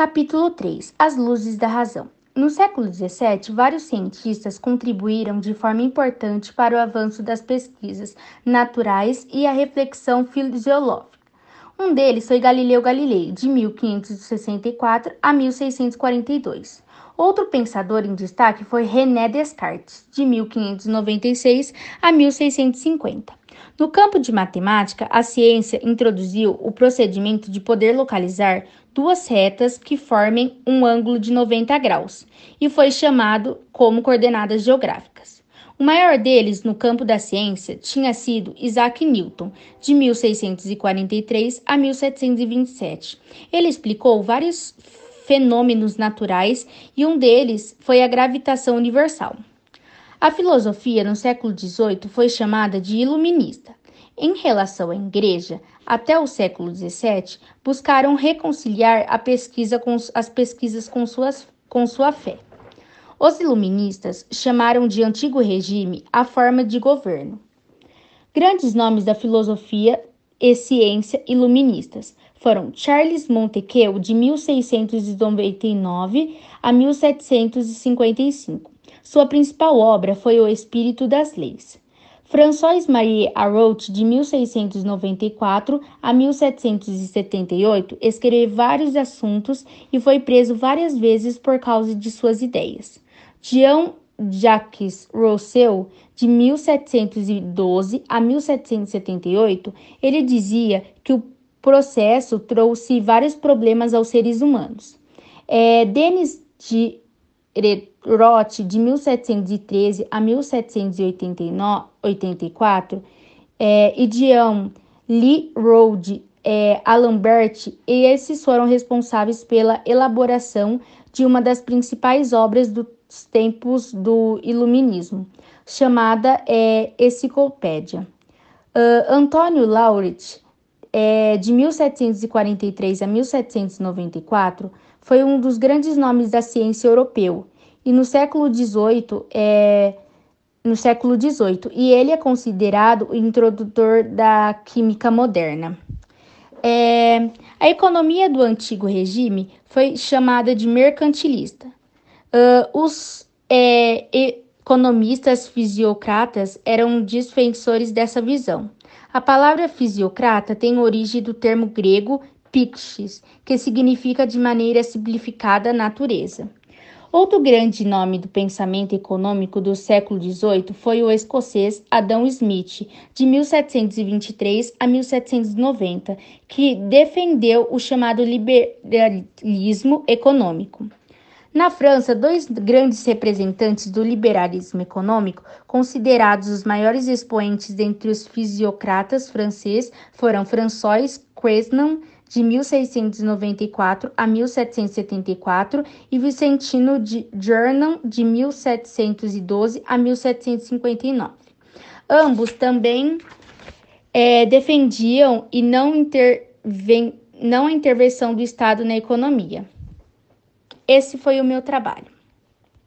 Capítulo 3 As Luzes da Razão no século XVII, vários cientistas contribuíram de forma importante para o avanço das pesquisas naturais e a reflexão fisiológica. Um deles foi Galileu Galilei, de 1564 a 1642. Outro pensador em destaque foi René Descartes, de 1596 a 1650. No campo de matemática, a ciência introduziu o procedimento de poder localizar duas retas que formem um ângulo de 90 graus e foi chamado como coordenadas geográficas. O maior deles no campo da ciência tinha sido Isaac Newton, de 1643 a 1727. Ele explicou vários fenômenos naturais e um deles foi a gravitação universal. A filosofia no século XVIII foi chamada de iluminista. Em relação à igreja, até o século XVII, buscaram reconciliar a pesquisa com, as pesquisas com, suas, com sua fé. Os iluministas chamaram de antigo regime a forma de governo. Grandes nomes da filosofia e ciência iluministas foram Charles Montesquieu, de 1699 a 1755. Sua principal obra foi O Espírito das Leis. François-Marie Arouet, de 1694 a 1778, escreveu vários assuntos e foi preso várias vezes por causa de suas ideias. Jean Jacques Rousseau, de 1712 a 1778, ele dizia que o processo trouxe vários problemas aos seres humanos. É, Denis de Roth, de 1713 a 1784, é, e Jean Lee Road é, Alambert, e esses foram responsáveis pela elaboração de uma das principais obras dos tempos do Iluminismo, chamada é, Enciclopédia. Uh, Antônio Lauret, é, de 1743 a 1794, foi um dos grandes nomes da ciência europeu e no século XVIII é no século XVIII e ele é considerado o introdutor da química moderna. É, a economia do antigo regime foi chamada de mercantilista. Uh, os é, economistas fisiocratas eram defensores dessa visão. A palavra fisiocrata tem origem do termo grego pixis, que significa de maneira simplificada natureza. Outro grande nome do pensamento econômico do século XVIII foi o escocês Adam Smith, de 1723 a 1790, que defendeu o chamado liberalismo econômico. Na França, dois grandes representantes do liberalismo econômico, considerados os maiores expoentes dentre os fisiocratas franceses, foram François Quesnam de 1694 a 1774 e Vicentino de Jornam de 1712 a 1759. Ambos também é, defendiam e não, interven não a intervenção do Estado na economia. Esse foi o meu trabalho.